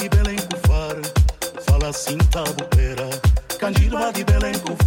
de Belém com faro, fala assim tá bobeira. Candido de Belém com